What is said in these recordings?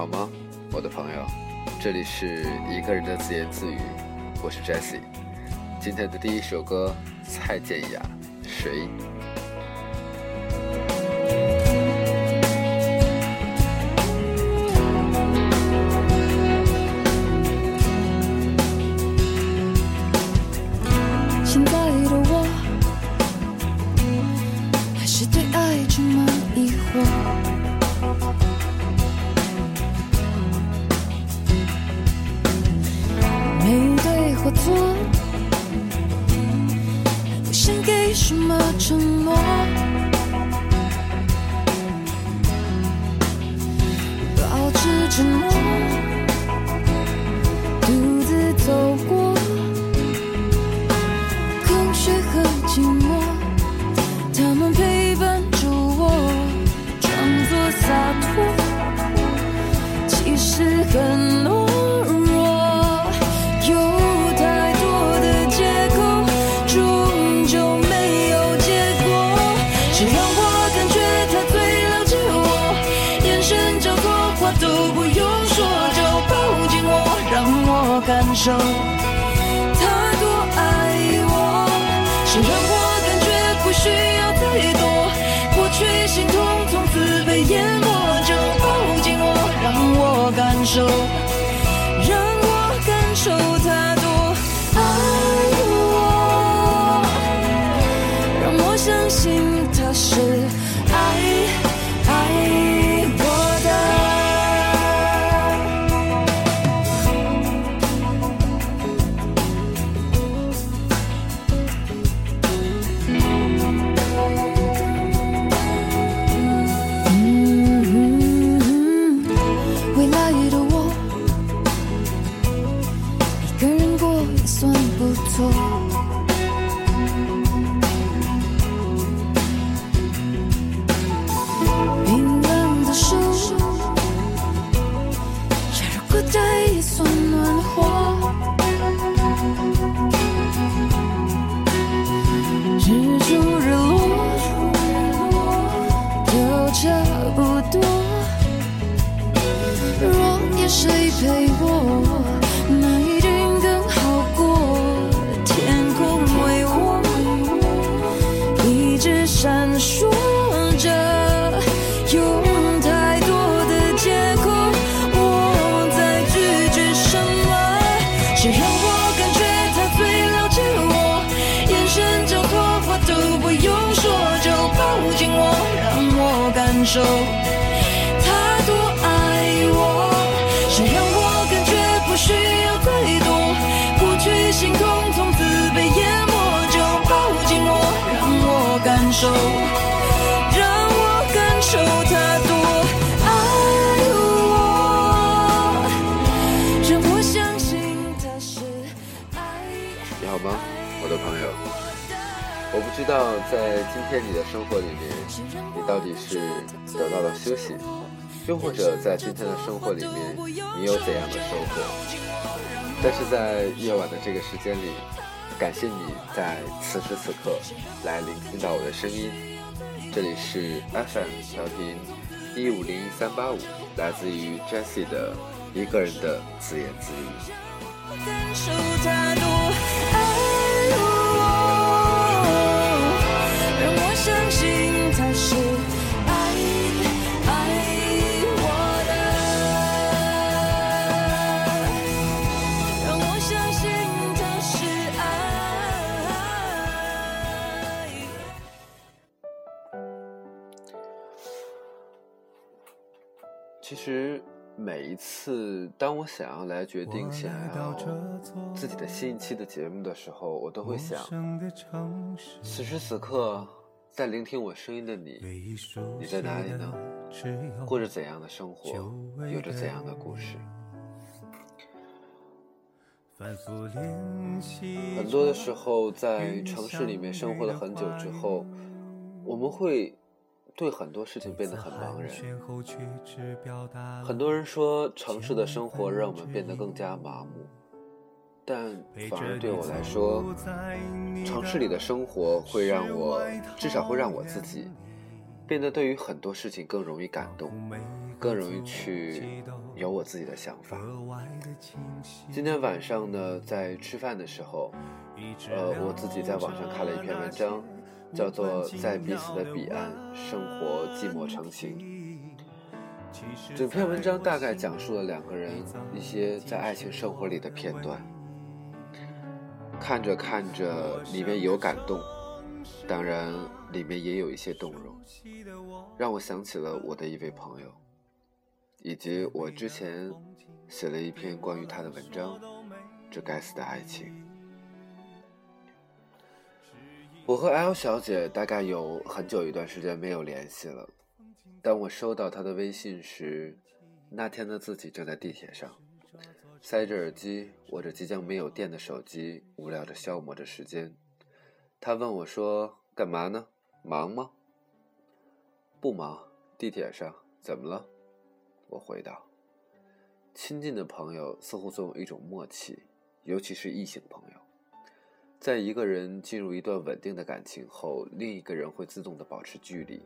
好吗，我的朋友？这里是一个人的自言自语，我是 Jesse。今天的第一首歌，蔡健雅，谁？我做。不想给什么承诺？保持沉默独自走过。感 beautiful 手，他多爱我，谁让我感觉不需要太多，过去心痛从此被淹没，就抱紧我，让我感受，让我感受他多爱我，让我相信他是爱。你好吗，我的朋友？我不知道在今天你的生活里面。你到底是得到了休息，又或者在今天的生活里面，你有怎样的收获？但是在夜晚的这个时间里，感谢你在此时此刻来聆听到我的声音。这里是 FM 调频一五零三八五，来自于 Jessie 的一个人的自言自语。其实每一次，当我想要来决定想要自己的新一期的节目的时候，我都会想：此时此刻在聆听我声音的你，你在哪里呢？过着怎样的生活？有着怎样的故事？很多的时候，在城市里面生活了很久之后，我们会。对很多事情变得很茫然。很多人说城市的生活让我们变得更加麻木，但反而对我来说，城市里的生活会让我，至少会让我自己，变得对于很多事情更容易感动。更容易去有我自己的想法。今天晚上呢，在吃饭的时候，呃，我自己在网上看了一篇文章，叫做《在彼此的彼岸，生活寂寞成情》。整篇文章大概讲述了两个人一些在爱情生活里的片段。看着看着，里面有感动，当然里面也有一些动容，让我想起了我的一位朋友，以及我之前写了一篇关于他的文章《这该死的爱情》。我和 L 小姐大概有很久一段时间没有联系了。当我收到她的微信时，那天的自己正在地铁上。塞着耳机，握着即将没有电的手机，无聊的消磨着时间。她问我说：“干嘛呢？忙吗？”“不忙。”地铁上怎么了？我回道：“亲近的朋友似乎总有一种默契，尤其是异性朋友，在一个人进入一段稳定的感情后，另一个人会自动的保持距离。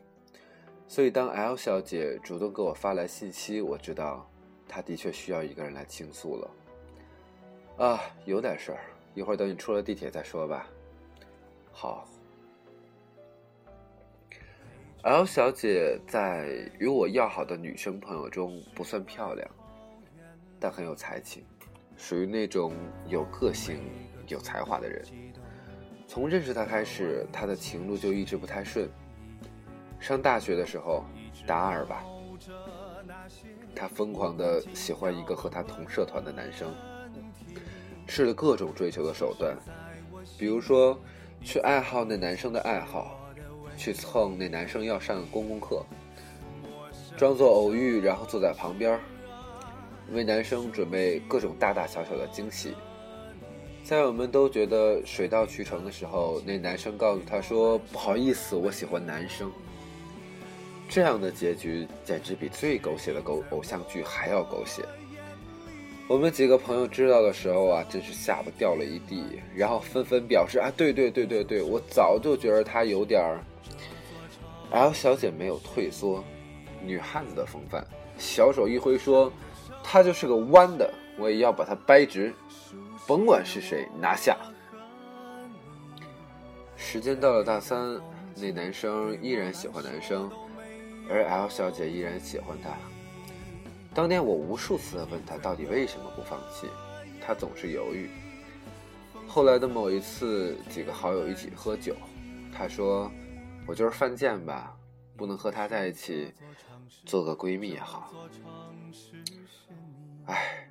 所以，当 L 小姐主动给我发来信息，我知道。”她的确需要一个人来倾诉了。啊，有点事儿，一会儿等你出了地铁再说吧。好。L 小姐在与我要好的女生朋友中不算漂亮，但很有才情，属于那种有个性、有才华的人。从认识她开始，她的情路就一直不太顺。上大学的时候，大二吧。他疯狂的喜欢一个和他同社团的男生，试了各种追求的手段，比如说去爱好那男生的爱好，去蹭那男生要上的公共课，装作偶遇，然后坐在旁边，为男生准备各种大大小小的惊喜。在我们都觉得水到渠成的时候，那男生告诉他说：“不好意思，我喜欢男生。”这样的结局简直比最狗血的狗偶像剧还要狗血。我们几个朋友知道的时候啊，真是下巴掉了一地，然后纷纷表示啊，对对对对对，我早就觉得他有点儿。L 小姐没有退缩，女汉子的风范，小手一挥说：“他就是个弯的，我也要把他掰直，甭管是谁拿下。”时间到了大三，那男生依然喜欢男生。而 L 小姐依然喜欢他。当年我无数次的问他到底为什么不放弃，他总是犹豫。后来的某一次，几个好友一起喝酒，他说：“我就是犯贱吧，不能和她在一起，做个闺蜜也好。”唉，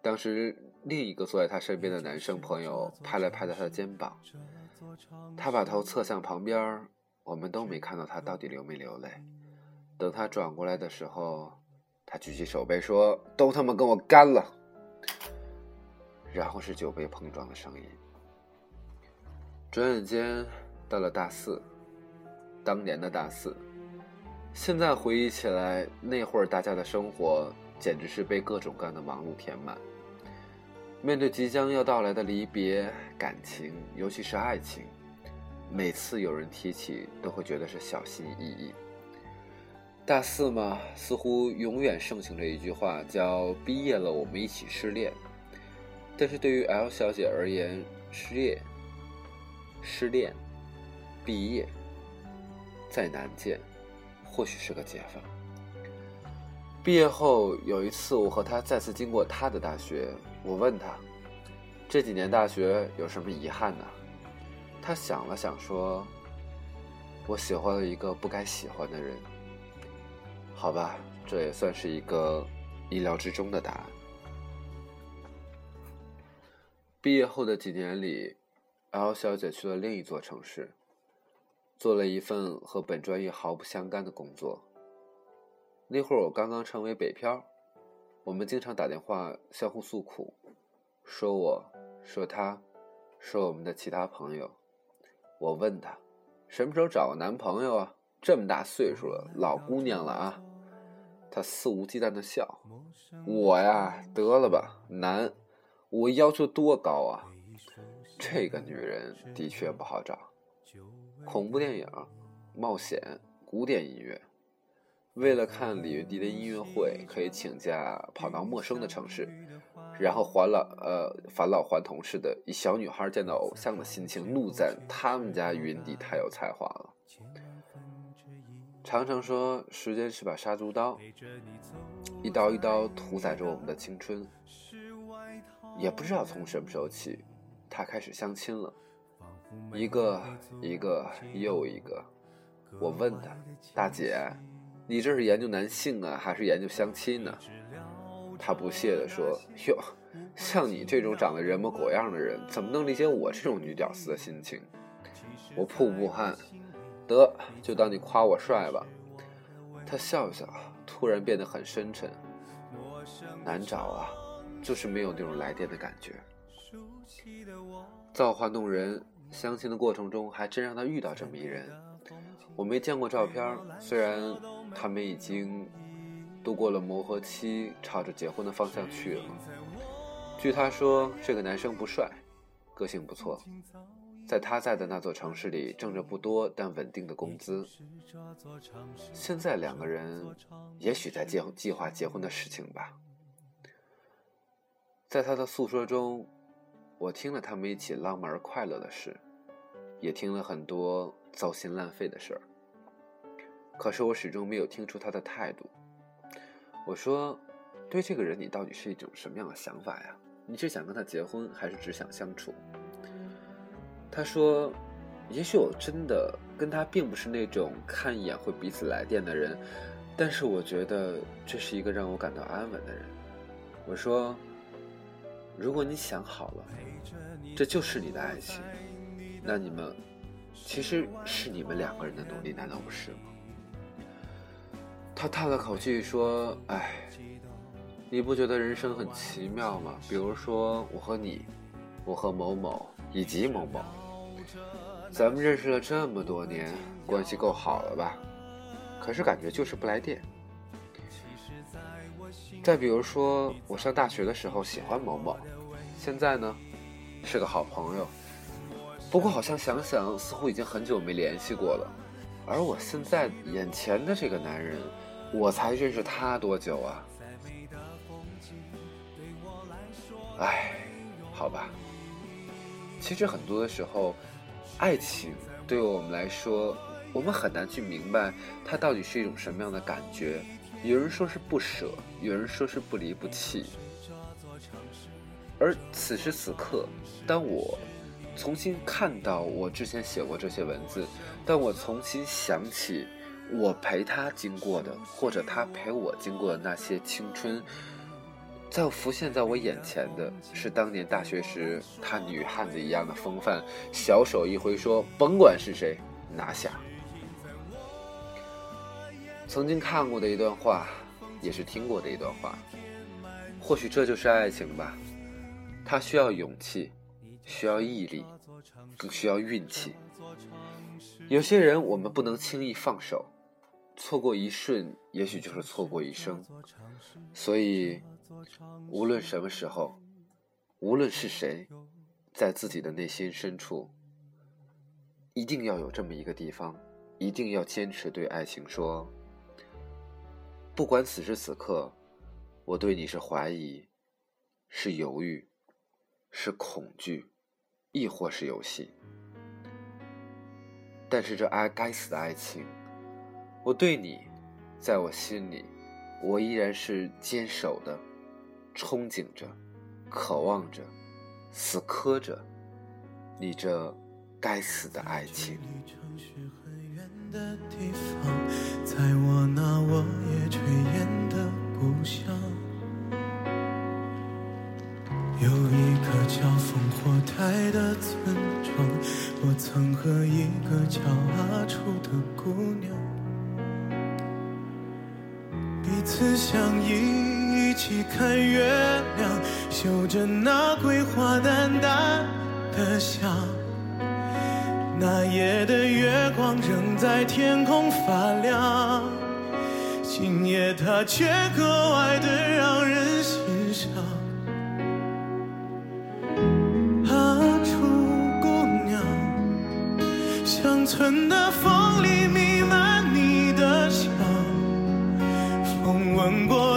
当时另一个坐在她身边的男生朋友拍了拍她的肩膀，他把头侧向旁边，我们都没看到他到底流没流泪。等他转过来的时候，他举起手杯说：“都他妈跟我干了！”然后是酒杯碰撞的声音。转眼间到了大四，当年的大四，现在回忆起来，那会儿大家的生活简直是被各种各样的忙碌填满。面对即将要到来的离别，感情，尤其是爱情，每次有人提起，都会觉得是小心翼翼。大四嘛，似乎永远盛行着一句话，叫“毕业了，我们一起失恋”。但是对于 L 小姐而言，失业、失恋、毕业，再难见，或许是个解放。毕业后有一次，我和他再次经过他的大学，我问他：“这几年大学有什么遗憾呢？”他想了想说：“我喜欢了一个不该喜欢的人。”好吧，这也算是一个意料之中的答案。毕业后的几年里，L 小姐去了另一座城市，做了一份和本专业毫不相干的工作。那会儿我刚刚成为北漂，我们经常打电话相互诉苦，说我，说他，说我们的其他朋友。我问他，什么时候找个男朋友啊？这么大岁数了，老姑娘了啊！他肆无忌惮的笑，我呀，得了吧，难，我要求多高啊！这个女人的确不好找，恐怖电影、冒险、古典音乐，为了看李云迪的音乐会，可以请假跑到陌生的城市，然后还老呃返老还童似的，以小女孩见到偶像的心情怒赞他们家云迪太有才华了。常常说时间是把杀猪刀，一刀一刀屠宰着我们的青春。也不知道从什么时候起，他开始相亲了，一个一个又一个。我问他：“大姐，你这是研究男性啊，还是研究相亲呢？”他不屑地说：“哟，像你这种长得人模狗样的人，怎么能理解我这种女屌丝的心情？”我瀑布汗，得就当你夸我帅吧。他笑笑，突然变得很深沉。难找啊，就是没有那种来电的感觉。造化弄人，相亲的过程中还真让他遇到这么一人。我没见过照片，虽然他们已经度过了磨合期，朝着结婚的方向去了。据他说，这个男生不帅，个性不错，在他在的那座城市里挣着不多但稳定的工资。现在两个人也许在计计划结婚的事情吧。在他的诉说中，我听了他们一起浪漫而快乐的事，也听了很多。糟心烂肺的事儿，可是我始终没有听出他的态度。我说：“对这个人，你到底是一种什么样的想法呀？你是想跟他结婚，还是只想相处？”他说：“也许我真的跟他并不是那种看一眼会彼此来电的人，但是我觉得这是一个让我感到安稳的人。”我说：“如果你想好了，这就是你的爱情，那你们……”其实是你们两个人的努力，难道不是吗？他叹了口气说：“哎，你不觉得人生很奇妙吗？比如说，我和你，我和某某以及某某，咱们认识了这么多年，关系够好了吧？可是感觉就是不来电。再比如说，我上大学的时候喜欢某某，现在呢，是个好朋友。”不过好像想想，似乎已经很久没联系过了。而我现在眼前的这个男人，我才认识他多久啊？哎，好吧。其实很多的时候，爱情对我们来说，我们很难去明白它到底是一种什么样的感觉。有人说是不舍，有人说是不离不弃。而此时此刻，当我。重新看到我之前写过这些文字，但我重新想起我陪他经过的，或者他陪我经过的那些青春，在浮现在我眼前的是当年大学时他女汉子一样的风范，小手一挥说：“甭管是谁，拿下。”曾经看过的一段话，也是听过的一段话，或许这就是爱情吧，它需要勇气。需要毅力，更需要运气。有些人我们不能轻易放手，错过一瞬，也许就是错过一生。所以，无论什么时候，无论是谁，在自己的内心深处，一定要有这么一个地方，一定要坚持对爱情说：不管此时此刻，我对你是怀疑，是犹豫，是恐惧。亦或是游戏，但是这爱该死的爱情，我对你，在我心里，我依然是坚守的，憧憬着，渴望着，死磕着，你这该死的爱情。在我那我也炊烟的故乡。有一个叫烽火台的村庄，我曾和一个叫阿楚的姑娘，彼此相依，一起看月亮，嗅着那桂花淡淡的香。那夜的月光仍在天空发亮，今夜它却格外的让人心伤。阿楚姑娘，乡村的风里弥漫你的香，风吻过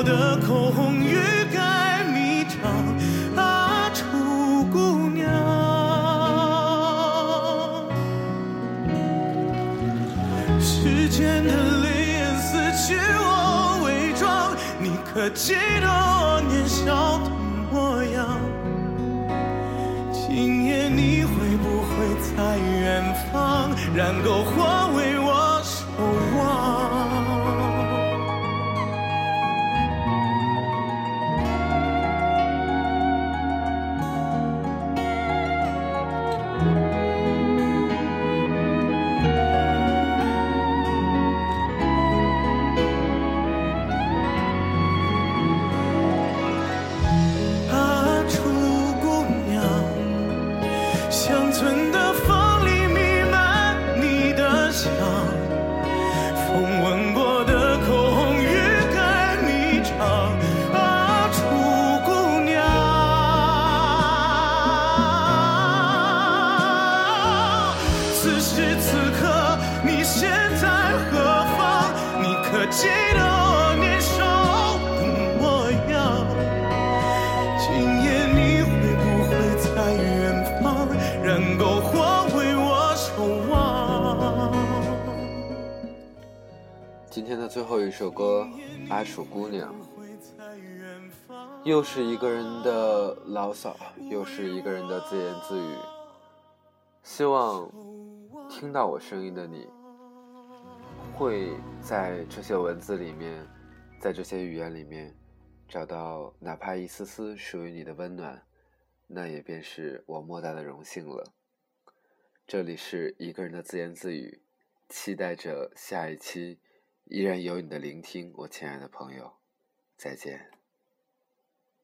记得我年少的模样？今夜你会不会在远方，燃篝火为今天的最后一首歌《阿楚姑娘》，又是一个人的牢骚，又是一个人的自言自语。希望听到我声音的你，会在这些文字里面，在这些语言里面，找到哪怕一丝丝属于你的温暖，那也便是我莫大的荣幸了。这里是一个人的自言自语，期待着下一期依然有你的聆听，我亲爱的朋友，再见。